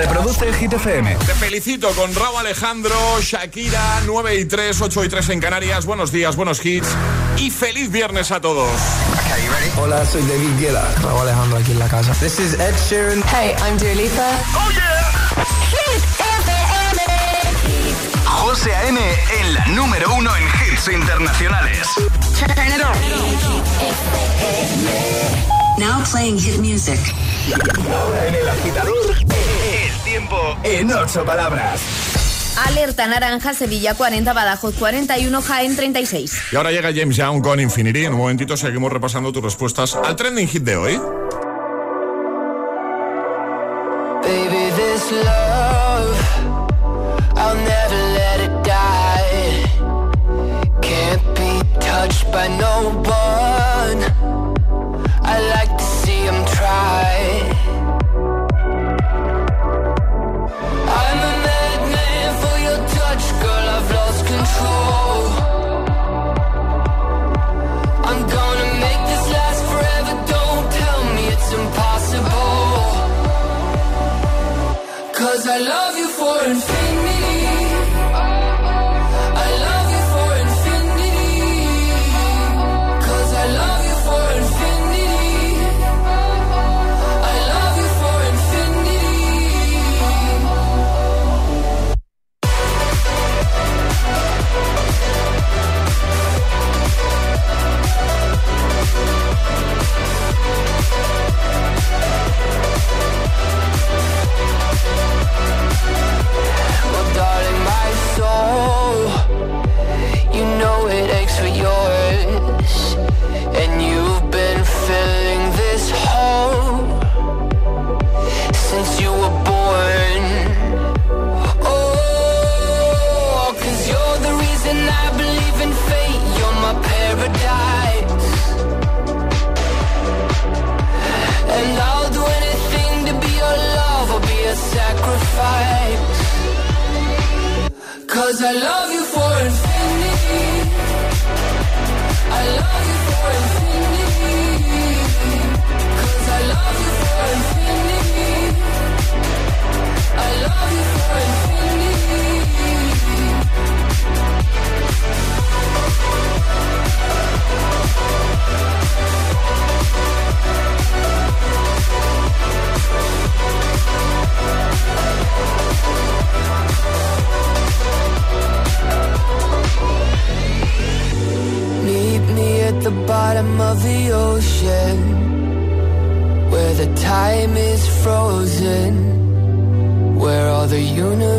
Reproduce Hit FM. Te felicito con Raúl Alejandro, Shakira, 9 y 3, 8 y 3 en Canarias. Buenos días, buenos hits y feliz viernes a todos. Hola, soy David Guetta. Raúl Alejandro aquí en la casa. This is Ed Sheeran. Hey, I'm Dua Lipa. ¡Oh, yeah! Hit FM. José A.M. en la número uno en hits internacionales. Turn it on. Now playing hit music. Ahora en el agitador, el tiempo en ocho palabras. Alerta naranja, Sevilla 40, Badajoz 41, Jaén 36. Y ahora llega James Young con Infinity. En un momentito seguimos repasando tus respuestas al trending hit de hoy. Baby, this love, I'll never let it die. Can't be touched by no one. Love you for infinity.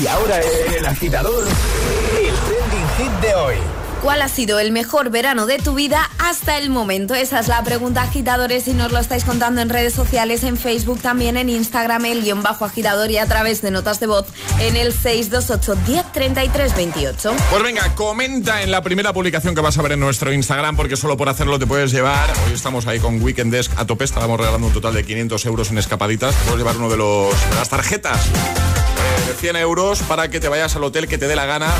Y ahora en el agitador, el trending hit de hoy. ¿Cuál ha sido el mejor verano de tu vida hasta el momento? Esa es la pregunta, agitadores, y nos lo estáis contando en redes sociales, en Facebook, también en Instagram, el guion bajo agitador y a través de notas de voz en el 628 1033 28. Pues venga, comenta en la primera publicación que vas a ver en nuestro Instagram, porque solo por hacerlo te puedes llevar. Hoy estamos ahí con Weekend Desk a tope, estábamos regalando un total de 500 euros en escapaditas. Puedes llevar uno de, los, de las tarjetas 100 euros para que te vayas al hotel que te dé la gana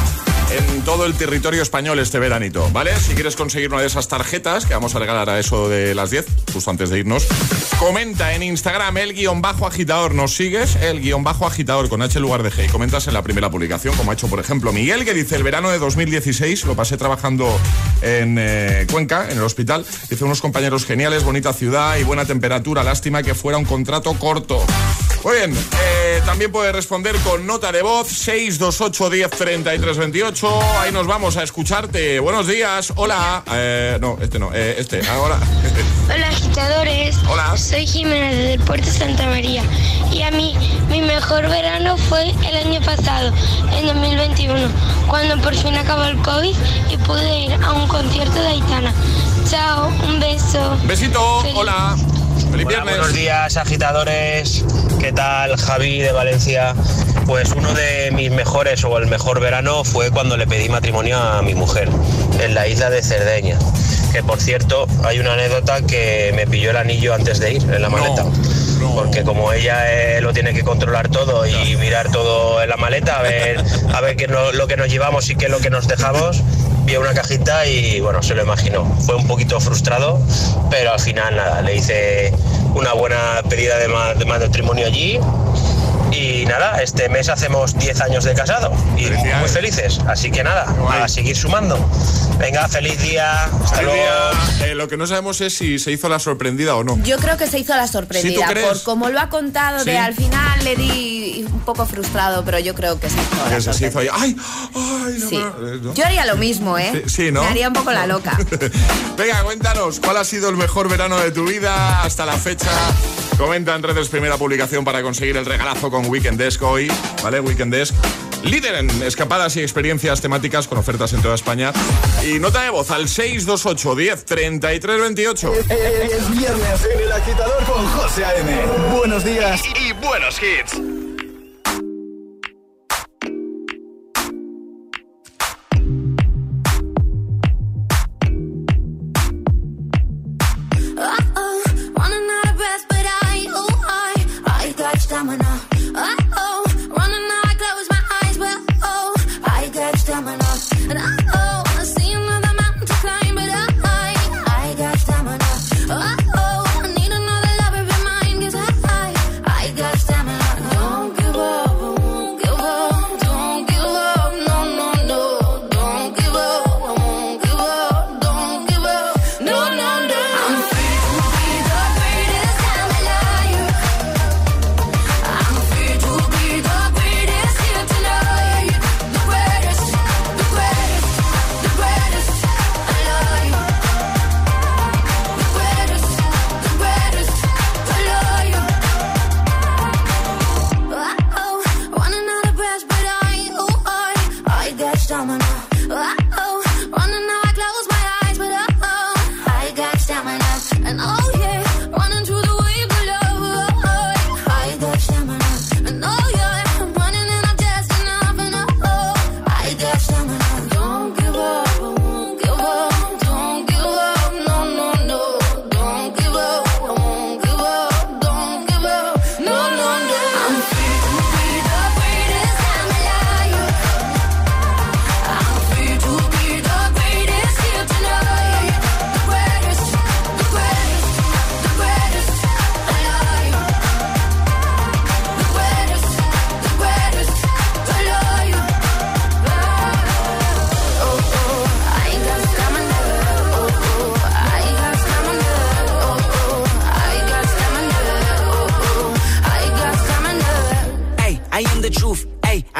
en todo el territorio español este veranito, ¿vale? Si quieres conseguir una de esas tarjetas, que vamos a regalar a eso de las 10, justo antes de irnos, comenta en Instagram el guion bajo agitador, nos sigues, el guion bajo agitador con H en lugar de G, y comentas en la primera publicación, como ha hecho por ejemplo Miguel, que dice el verano de 2016, lo pasé trabajando en eh, Cuenca, en el hospital, dice unos compañeros geniales, bonita ciudad y buena temperatura, lástima que fuera un contrato corto. Muy bien, eh, también puede responder con nota de voz 628 10 33 28. Ahí nos vamos a escucharte. Buenos días, hola. Eh, no, este no, eh, este, ahora. Hola agitadores. Hola. Soy Jimena del Puerto Santa María. Y a mí, mi mejor verano fue el año pasado, en 2021, cuando por fin acabó el COVID y pude ir a un concierto de Aitana. Chao, un beso. Besito, Feliz- hola. Feliz Hola, viernes. buenos días agitadores, ¿qué tal Javi de Valencia? Pues uno de mis mejores o el mejor verano fue cuando le pedí matrimonio a mi mujer en la isla de Cerdeña. Que por cierto, hay una anécdota que me pilló el anillo antes de ir en la maleta. no. Porque como ella eh, lo tiene que controlar todo y mirar todo en la maleta, a ver, a ver qué no- lo que nos llevamos y qué es lo que nos dejamos, vio una cajita y bueno, se lo imaginó. Fue un poquito frustrado, pero al final nada, le hice una buena pedida de, ma- de matrimonio allí. Y nada, este mes hacemos 10 años de casado y Felicidades. muy felices. Así que nada, guay. a seguir sumando. Venga, feliz día. Hasta Feliz luego. día. Eh, lo que no sabemos es si se hizo la sorprendida o no. Yo creo que se hizo la sorprendida. ¿Sí, tú crees? por como lo ha contado, Sí. de al final le di un poco frustrado, pero yo creo que se hizo la Que se hizo ahí. ¡Ay! ¡Ay! no Sí. eh, ¿no? Yo haría lo mismo, ¿eh? Sí, sí, ¿no? Me haría un poco la loca. Venga, cuéntanos, ¿cuál ha sido el mejor verano de tu vida hasta la fecha? Comenta en redes primera publicación para conseguir el regalazo con Weekend Desk hoy, ¿vale? Weekend Desk. Líder en escapadas y experiencias temáticas con ofertas en toda España. Y nota de voz al 628 10 33 28. Es viernes en el agitador con José A.M. Buenos días y, y buenos hits.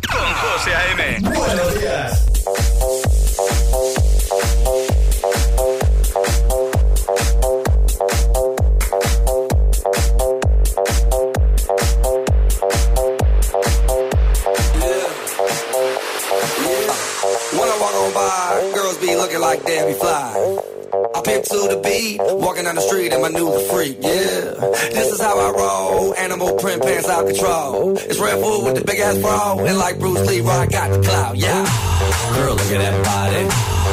con José A.M. Buenos días. When I walk on by, girls be looking like Debbie Fly. I pick to the beat, walking down the street in my new freak, yeah. This is how I roll, animal print pants out control. It's Red with the big ass bra, and like Bruce Lee, I got the clout, yeah. Girl, look at that body.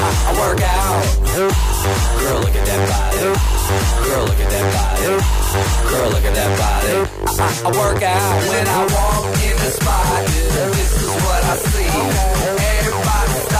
I, work out. Girl, look at that body. Girl, look at that body. Girl, look at that body. I, work out when I walk in the spot. This is what I see. Everybody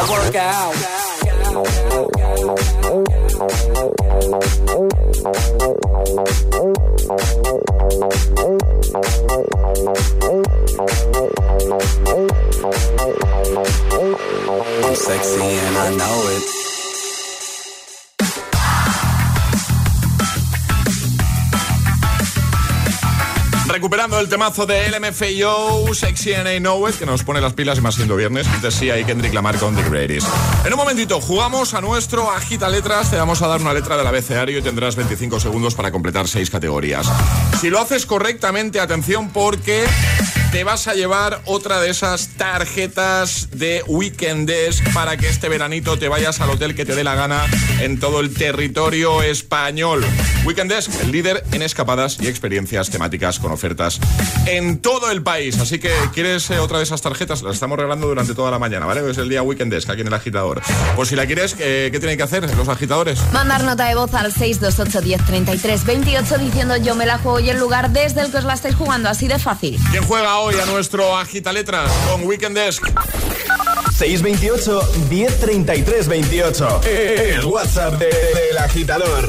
I, work out. Temazo de LMFAO, Sexy and I Know It, que nos pone las pilas y más siendo viernes. Antes sí hay Kendrick Lamar con The Greatest. En un momentito, jugamos a nuestro Agita Letras. Te vamos a dar una letra del abecedario y tendrás 25 segundos para completar seis categorías. Si lo haces correctamente, atención porque te vas a llevar otra de esas tarjetas de Weekendes para que este veranito te vayas al hotel que te dé la gana en todo el territorio español. Weekendes, el líder en escapadas y experiencias temáticas con ofertas en todo el país. Así que, ¿quieres eh, otra de esas tarjetas? Las estamos regalando durante toda la mañana, ¿vale? Es el día Weekendes, aquí en el agitador. Pues si la quieres, eh, ¿qué tienen que hacer los agitadores? Mandar nota de voz al 628 10 33 28 diciendo yo me la juego y el lugar desde el que os la estáis jugando, así de fácil. ¿Quién juega hoy a nuestro Agita Letras con Weekendes? 628 1033 28. El WhatsApp de- del agitador.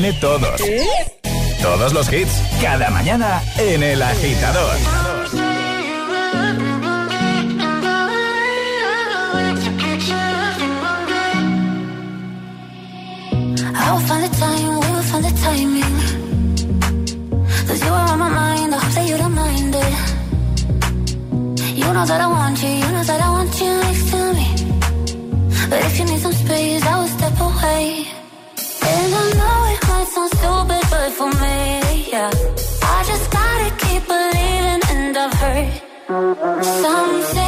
tiene todos. ¿Eh? Todos los hits, cada mañana en El Agitador. I'll find the time, we'll find the timing. Cause you are on my mind, I hope that you don't mind it. You know that I want you, you know that I want you next to me. But if you need some space, I will step away. Something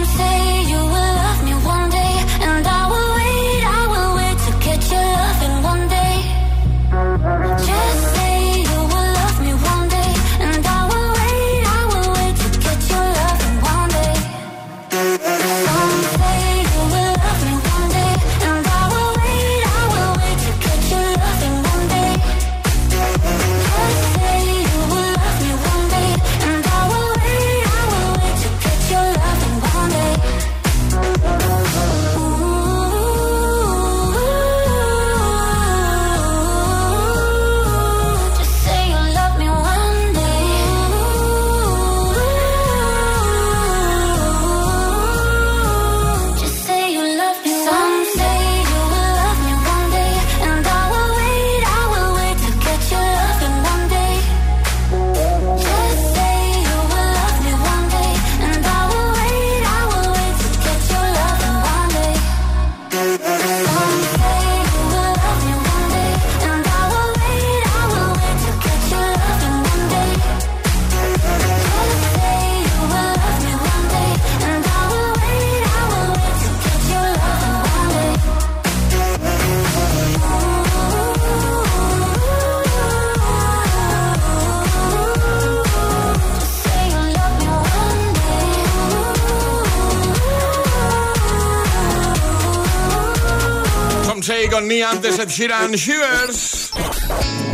Con Nia antes Ed Sheeran Shivers.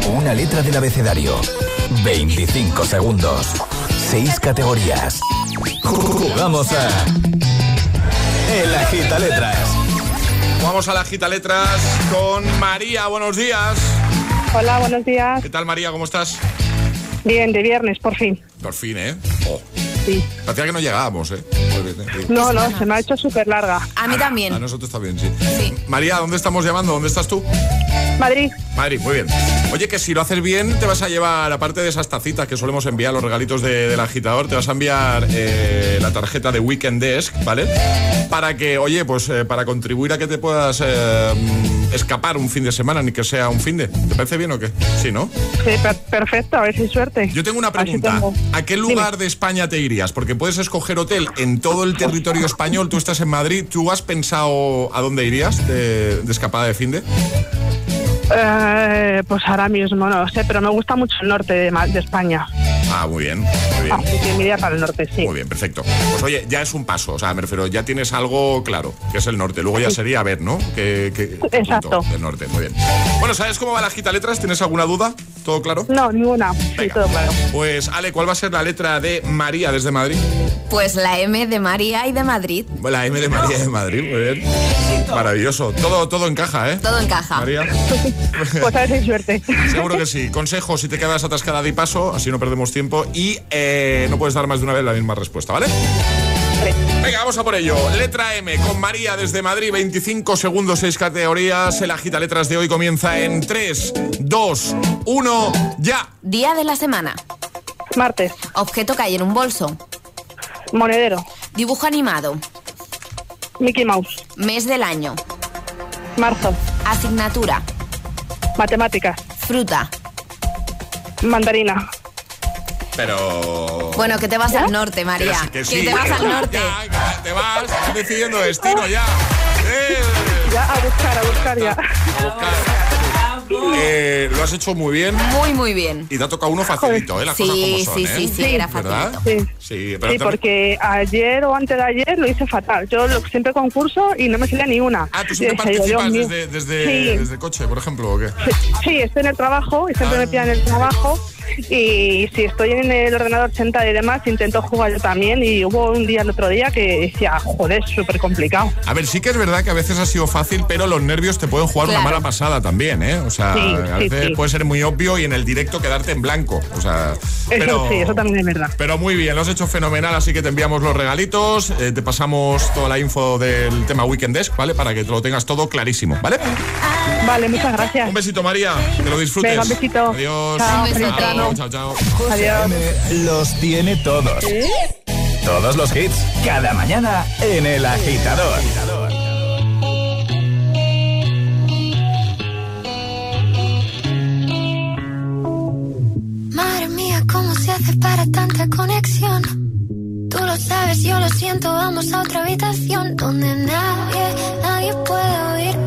Una letra del abecedario. 25 segundos. 6 categorías. Jugamos a. El Agita Letras. Vamos a la gita letras con María. Buenos días. Hola, buenos días. ¿Qué tal, María? ¿Cómo estás? Bien, de viernes, por fin. Por fin, ¿eh? Oh. Sí. Parecía que no llegábamos, ¿eh? No, no, se me ha hecho súper larga. A mí A también. nosotros también, sí. María, ¿dónde estamos llamando? ¿Dónde estás tú? Madrid. Madrid, muy bien. Oye, que si lo haces bien, te vas a llevar, aparte de esas tacitas que solemos enviar, los regalitos de- del agitador, te vas a enviar eh, la tarjeta de Weekend Desk, ¿vale? Para que, oye, pues eh, para contribuir a que te puedas eh, escapar un fin de semana, ni que sea un fin de. ¿Te parece bien o qué? Sí, ¿no? Sí, per- perfecto, a ver si suerte. Yo tengo una pregunta. tengo. ¿A qué lugar de España te irías? Porque puedes escoger hotel en todo el territorio español. Tú estás en Madrid. ¿Tú has pensado a dónde irías de, de escapada de fin de? Eh, pues ahora mismo no lo sé, pero me gusta mucho el norte de, de España. Ah, muy bien, muy bien. Así que me iría para el norte, sí. Muy bien, perfecto. Pues oye, ya es un paso, o sea, me refiero, ya tienes algo claro, que es el norte. Luego ya sería ver, ¿no? Que, que- Exacto. punto del norte, muy bien. Bueno, ¿sabes cómo va la gita letras? ¿Tienes alguna duda? ¿Todo claro? No, ninguna. Sí, todo claro. Pues, Ale, ¿cuál va a ser la letra de María desde Madrid? Pues la M de María y de Madrid. La M de María de Madrid, muy bien. Maravilloso. Todo, todo encaja, ¿eh? Todo encaja. María. Pues a ver si hay suerte. Seguro que sí. Consejo, si te quedas atascada de paso, así no perdemos tiempo y eh, no puedes dar más de una vez la misma respuesta, ¿vale? Venga, vamos a por ello. Letra M con María desde Madrid, 25 segundos, 6 categorías. El agita letras de hoy comienza en 3, 2, 1, ya. Día de la semana. Martes. Objeto que hay en un bolso. Monedero. Dibujo animado. Mickey Mouse. Mes del año. Marzo. Asignatura. Matemáticas. Fruta. Mandarina. Pero. Bueno, que te vas al norte, María. Que sí, que sí. te vas al Ya, norte. ya, te vas, decidiendo destino ya. Eh, Ya, a buscar, a buscar ya. a buscar. Eh, lo has hecho muy bien. Muy, muy bien. Y te ha tocado uno facilito, ¿eh? Las Sí, cosas como son, sí, ¿eh? sí, sí, era ¿Verdad? facilito. Sí. Sí, pero Sí, te- porque ayer o antes de ayer lo hice fatal. Yo lo- siempre concurso y no me salía ni una. Ah, tú siempre participas desde, desde, Sí. desde coche, por ejemplo, ¿o qué? Sí, estoy en el trabajo y siempre Ah. me pillan en el trabajo. Y si estoy en el ordenador sentada y demás, intento jugar yo también. Y hubo un día el otro día que decía, joder, es súper complicado. A ver, sí que es verdad que a veces ha sido fácil, pero los nervios te pueden jugar Claro. una mala pasada también, ¿eh? O sea, Sí, a veces sí. puede ser muy obvio y en el directo quedarte en blanco. O sea, pero, Eso sí, eso también es verdad. pero muy bien, lo has hecho fenomenal, así que te enviamos los regalitos, eh, te pasamos toda la info del tema Weekend Desk, ¿vale? Para que te lo tengas todo clarísimo, ¿vale? Vale, muchas gracias. Un besito, María, que lo disfrutes. Venga, un besito. Adiós. Chao. Chao, chao. Adiós. M los tiene todos. Todos los hits, cada mañana en El Agitador. Madre mía, ¿cómo se hace para tanta conexión? Tú lo sabes, yo lo siento, vamos a otra habitación donde nadie, nadie puede oírnos.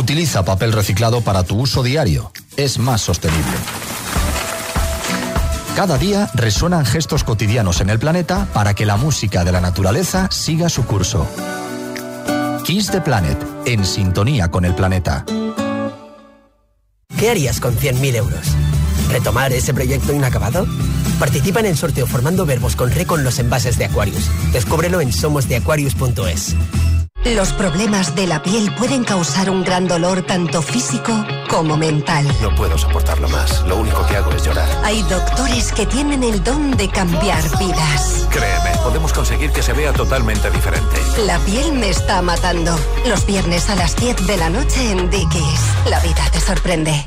Utiliza papel reciclado para tu uso diario. Es más sostenible. Cada día resuenan gestos cotidianos en el planeta para que la música de la naturaleza siga su curso. Kiss the Planet, en sintonía con el planeta. ¿Qué harías con 100.000 euros? ¿Retomar ese proyecto inacabado? Participa en el sorteo formando verbos con re con los envases de Aquarius. Descúbrelo en somosdeaquarius.es. Los problemas de la piel pueden causar un gran dolor tanto físico como mental. No puedo soportarlo más. Lo único que hago es llorar. Hay doctores que tienen el don de cambiar vidas. Créeme, podemos conseguir que se vea totalmente diferente. La piel me está matando. Los viernes a las 10 de la noche en Dickies. La vida te sorprende.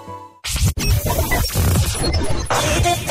Et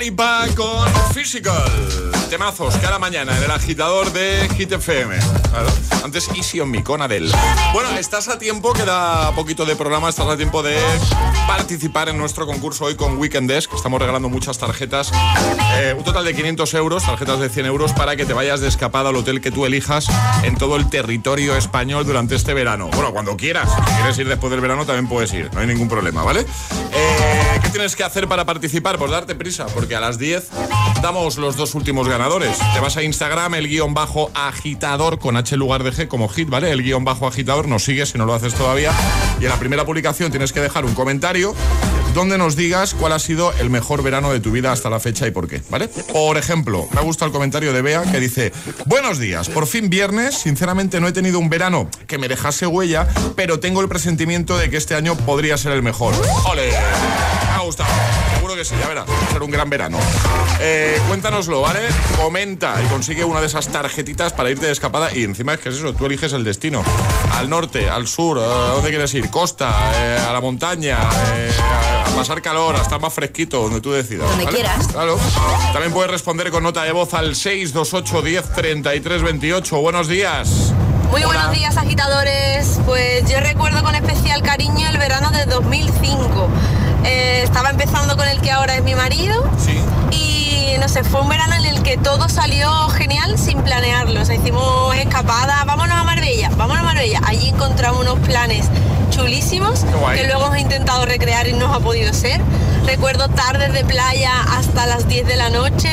Lipa con Physical. Temazos cada mañana en el agitador de Hit FM. Claro. Antes Easy on Me con Adele. Bueno, estás a tiempo, queda poquito de programa, estás a tiempo de participar en nuestro concurso hoy con Weekend Desk. Estamos regalando muchas tarjetas, eh, un total de 500 euros, tarjetas de 100 euros para que te vayas de escapada al hotel que tú elijas en todo el territorio español durante este verano. Bueno, cuando quieras. Si quieres ir después del verano también puedes ir, no hay ningún problema, ¿vale? Eh, ¿Qué tienes que hacer para participar? Pues darte prisa, porque a las 10 damos los dos últimos ganadores. Te vas a Instagram, el guion bajo agitador con H lugar de G como hit, ¿vale? El guion bajo agitador nos sigues si no lo haces todavía. Y en la primera publicación tienes que dejar un comentario donde nos digas cuál ha sido el mejor verano de tu vida hasta la fecha y por qué, ¿vale? Por ejemplo, me ha gustado el comentario de Bea que dice, buenos días, por fin viernes, sinceramente no he tenido un verano que me dejase huella, pero tengo el presentimiento de que este año podría ser el mejor. ¡Ole! Me ha gustado. Seguro que sí, ya verás. Va a ser un gran verano. Eh, cuéntanoslo, ¿vale? Comenta y consigue una de esas tarjetitas para irte de escapada. Y encima es que es eso, tú eliges el destino. Al norte, al sur, ¿a dónde quieres ir? Costa, eh, a la montaña, eh, a, a pasar calor, a estar más fresquito, donde tú decidas. Donde ¿vale? quieras. Claro. También puedes responder con nota de voz al 628 10 33 28. Buenos días. Muy buenos días, agitadores. Pues yo recuerdo con especial cariño el verano de 2005. Eh, estaba empezando con el que ahora es mi marido. Y no sé, fue un verano en el que todo salió genial sin planearlo. O sea, hicimos escapada, vámonos a Marbella, vámonos a Marbella. Allí encontramos unos planes chulísimos que luego hemos intentado recrear y no ha podido ser. Recuerdo tardes de playa hasta las 10 de la noche.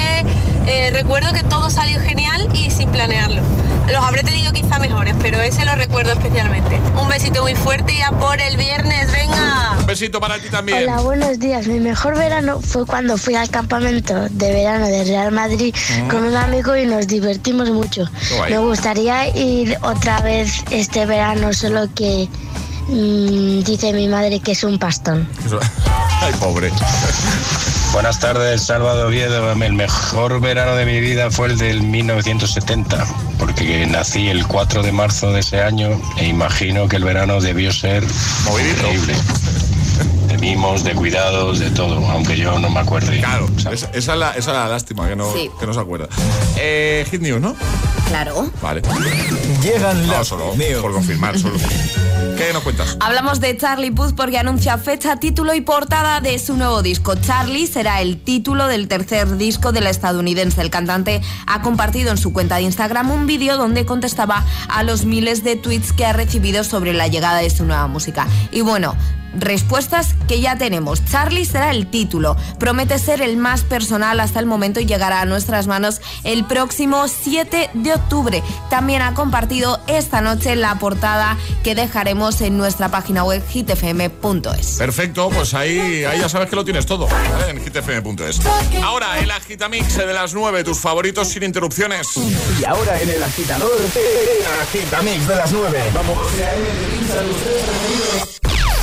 Eh, recuerdo que todo salió genial y sin planearlo. Los habré tenido quizá mejores, pero ese lo recuerdo especialmente. Un besito muy fuerte y a por el viernes, venga. Un besito para ti también. Hola, buenos días. Mi mejor verano fue cuando fui al campamento de verano de Real Madrid Mm. con un amigo y nos divertimos mucho. Me gustaría ir otra vez este verano, solo que mm, dice mi madre que es un pastón. Ay, pobre. Buenas tardes, Salvador Oviedo. El mejor verano de mi vida fue el del 1970, porque nací el 4 de marzo de ese año e imagino que el verano debió ser increíble. De mimos, de cuidados, de todo, aunque yo no me acuerde. Claro, esa, esa es la, esa es la lástima que no, Sí. que no se acuerda. Eh, Hit News, ¿no? Claro. Vale. Llegan No, solo por confirmar, solo. ¿Qué nos cuentas? Hablamos de Charlie Puth porque anuncia fecha, título y portada de su nuevo disco. Charlie será el título del tercer disco del estadounidense. El cantante ha compartido en su cuenta de Instagram un vídeo donde contestaba a los miles de tweets que ha recibido sobre la llegada de su nueva música. Y bueno, respuestas que ya tenemos. Charlie será el título. Promete ser el más personal hasta el momento y llegará a nuestras manos el próximo 7 de octubre. También ha compartido esta noche la portada que dejaremos en nuestra página web hitfm.es. Perfecto, pues ahí, ahí ya sabes que lo tienes todo, ¿vale? en hitfm.es. Ahora, el agitamix de las 9, tus favoritos sin interrupciones. Y ahora en el agitador, el agitamix de las 9. Vamos.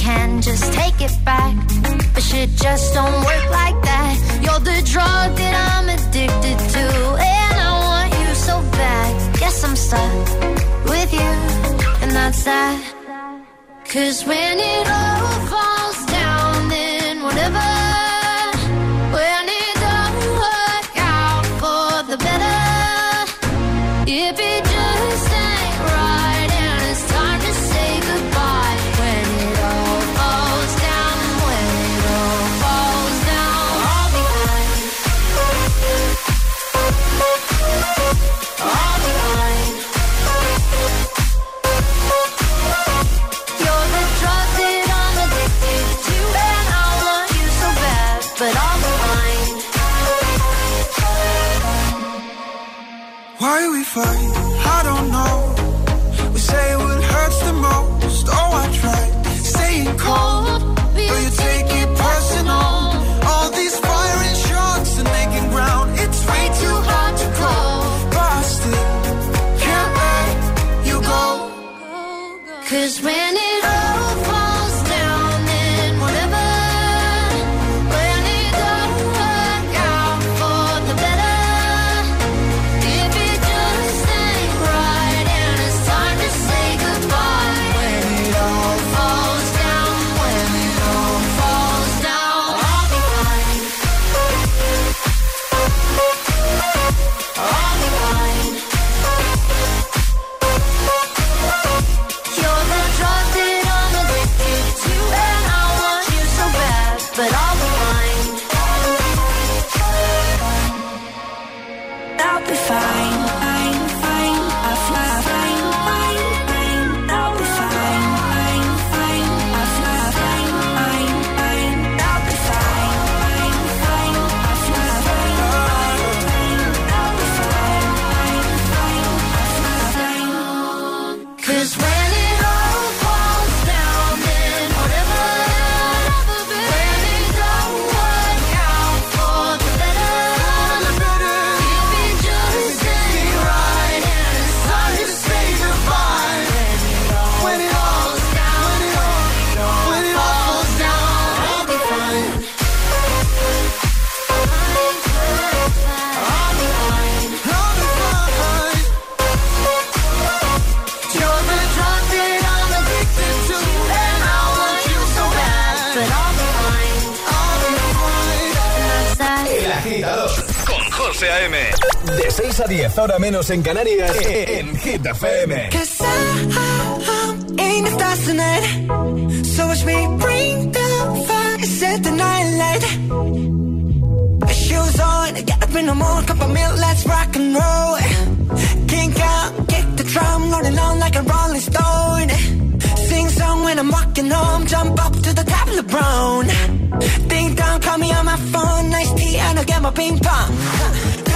can just take it back, but shit just don't work like that. You're the drug that I'm addicted to, and I want you so bad. Guess I'm stuck with you, and that's that. Cause when it all falls a 10, hora menos en Canarias, e, e, en Hit FM. Cause I, I ain't a fast tonight, so watch me bring the fire, set the night light. Shoes on, get up in the morning, cup of milk, let's rock and roll. Kink out, kick the drum, rolling on like a rolling stone. sing song when I'm walking home. Jump up to the top of the brown. Ding dong, call me on my phone. Nice tea, and I'll get my ping pong. Huh.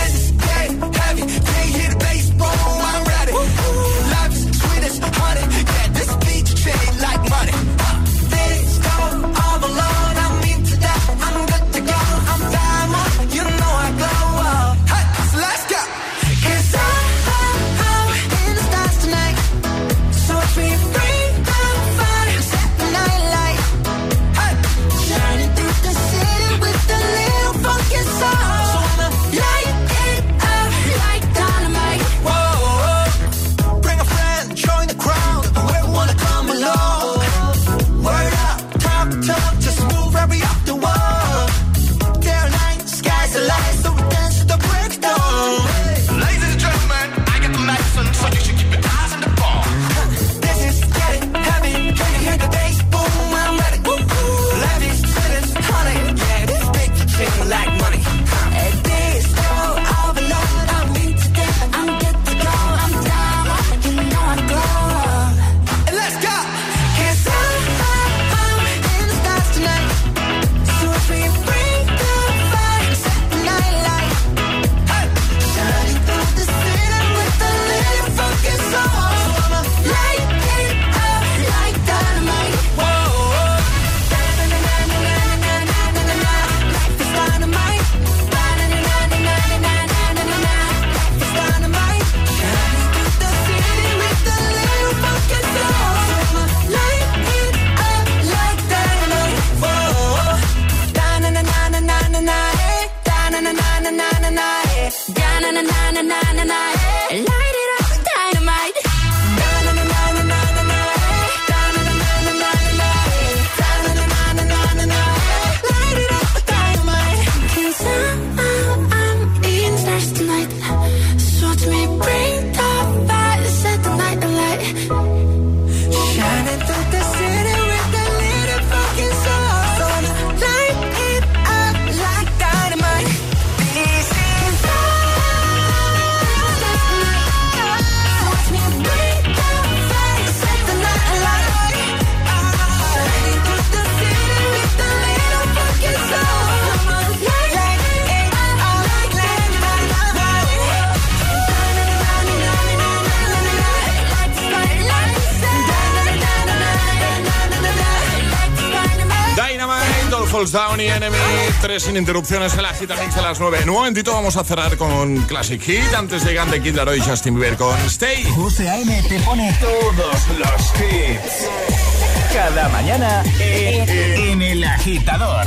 sin interrupciones en la gita mix a las 9. En un vamos a cerrar con Classic Hit antes de Kidlaro y Justin Bieber con Stay. José A.M. te pone todos los hits. Cada mañana en el agitador.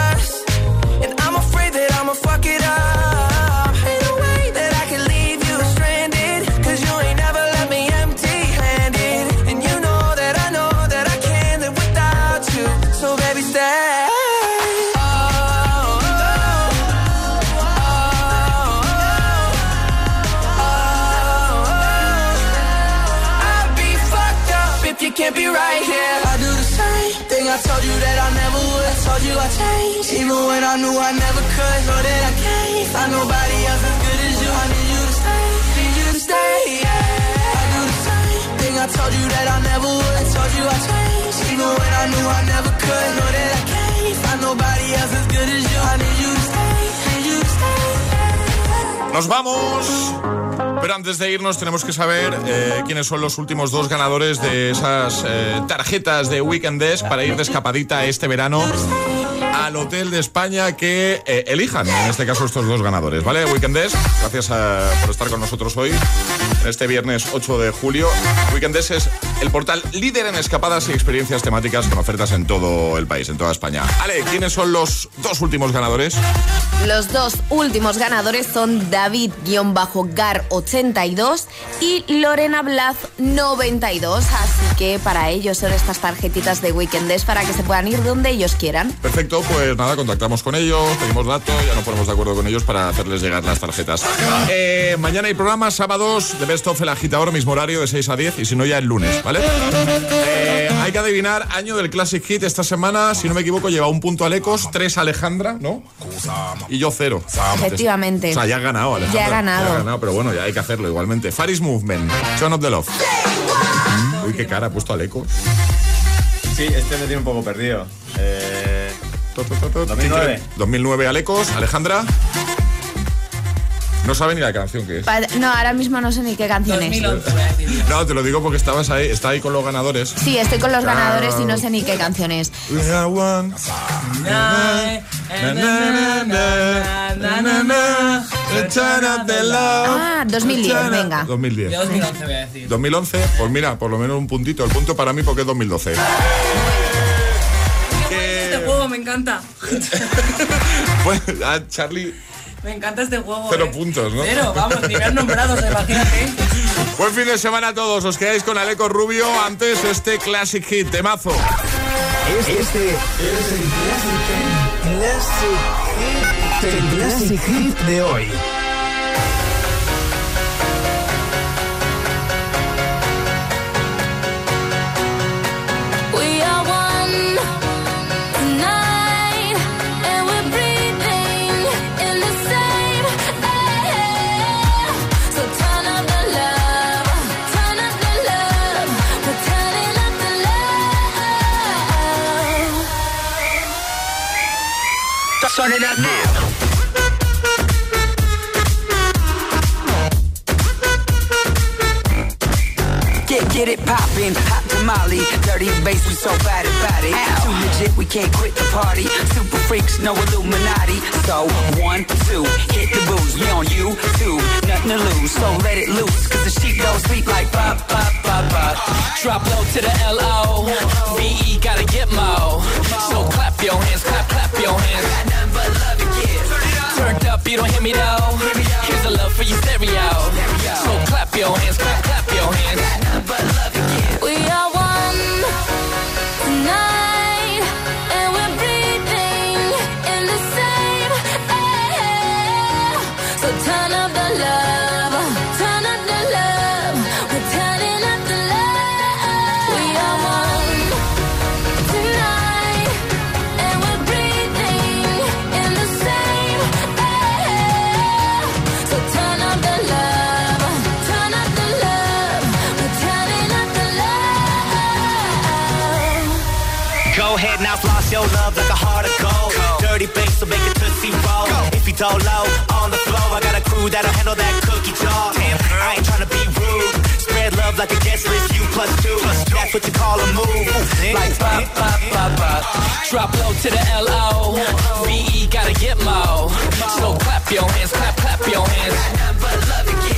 Knew I never could. Know that I nobody else as good as you. I need you stay, need you stay. Yeah. I told you that I never would. I told you even when I knew I never could. Know that I nobody else as good as you. I need. Nos vamos. Pero antes de irnos tenemos que saber eh, quiénes son los últimos dos ganadores de esas eh, tarjetas de Weekend Desk para ir de escapadita este verano al Hotel de España que eh, elijan, en este caso estos dos ganadores, ¿vale? Weekend Desk, gracias por estar con nosotros hoy, este viernes 8 de julio. Weekend Desk es el portal líder en escapadas y experiencias temáticas con ofertas en todo el país, en toda España. Ale, ¿quiénes son los dos últimos ganadores? Los dos últimos ganadores son David-Gar82 y Lorena Blaz 92. Así que para ellos son estas tarjetitas de Weekenders para que se puedan ir donde ellos quieran. Perfecto, pues nada, contactamos con ellos, pedimos datos, ya nos ponemos de acuerdo con ellos para hacerles llegar las tarjetas. Eh, mañana hay programa, sábados, de Best of el agitador, mismo horario de 6 a 10 y si no ya el lunes, ¿vale? Eh, hay que adivinar año del Classic Hit esta semana, si no me equivoco, lleva un punto Alecos, tres Alejandra, ¿no? Y yo cero. Efectivamente. O sea, ya ha ganado, Alejandra. Ya ha ganado. Ya ha ganado, pero bueno, ya hay que hacerlo igualmente. Faris Movement, Son of the Love. Uy, qué cara ha puesto Alecos. Sí, este me tiene un poco perdido. Eh, 2009. 2009 Alecos, Alejandra. No sabe ni la canción que es. Pa- No, ahora mismo no sé ni qué canción es. No, te lo digo porque estabas ahí, está ahí con los ganadores. Sí, estoy con los ganadores y no sé ni qué canción es. Ah, 2010, The turn of- venga. 2010. Yo 2011 voy a decir. 2011, pues mira, por lo menos un puntito. El punto para mí porque es 2012. Este juego me encanta. Pues, a Charlie, Me encanta este juego. cero eh. puntos, ¿no? Cero, vamos, ni me han nombrado, imagínate. Buen fin de semana a todos. Os quedáis con Aleco Rubio. Antes este Classic Hit, temazo. Este es el Classic Hit. El Classic Hit de hoy. Turn it up now. Get, get it poppin', tamale, dirty bass, we so bad about it. Too legit, we can't quit the party. Super freaks, no Illuminati. So, one, two, hit the booze. We on you, two, nothing to lose. So let it loose, cause the sheep don't sleep like pop, pop, pop, pop. Drop low to the L-O. V-E gotta get mo. So clap your hands, clap, clap your hands. Turned up, you don't hear me though. Here's a love for your stereo. So clap your hands, clap, clap your hands. We now, love like a heart of gold. Dirty bass, so make it tootsie roll. If you don't low, on the floor, I got a crew that'll handle that cookie jar. Damn, I ain't tryna be rude. Spread love like a guest list, you plus two. That's what you call a move. Like pop, pop, pop, pop. Drop low to the L-O. V-E gotta get mo. So clap your hands, clap, clap your hands.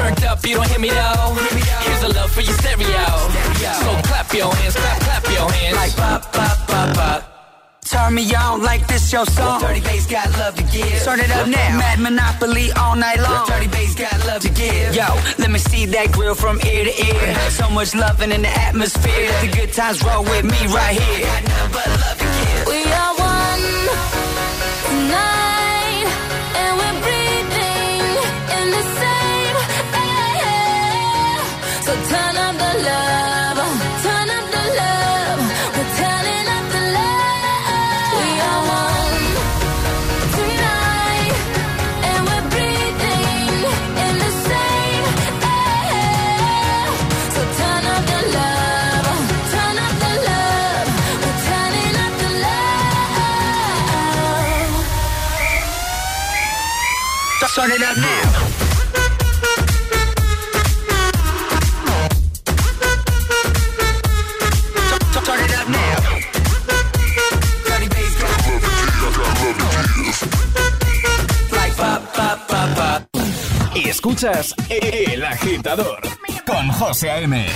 Turned up, you don't hear me though. Here's a love for your stereo. So clap your hands, clap, clap your hands. Like pop, pop, pop, pop. Turn me on like this your song. Dirty bass got love to give. Turn it up now. Mad Monopoly all night long. Dirty bass got love to give. Yo, let me see that grill from ear to ear. So much loving in the atmosphere. The good times roll with me right here. We are one tonight, pop. Escuchas El Agitador con José A.M.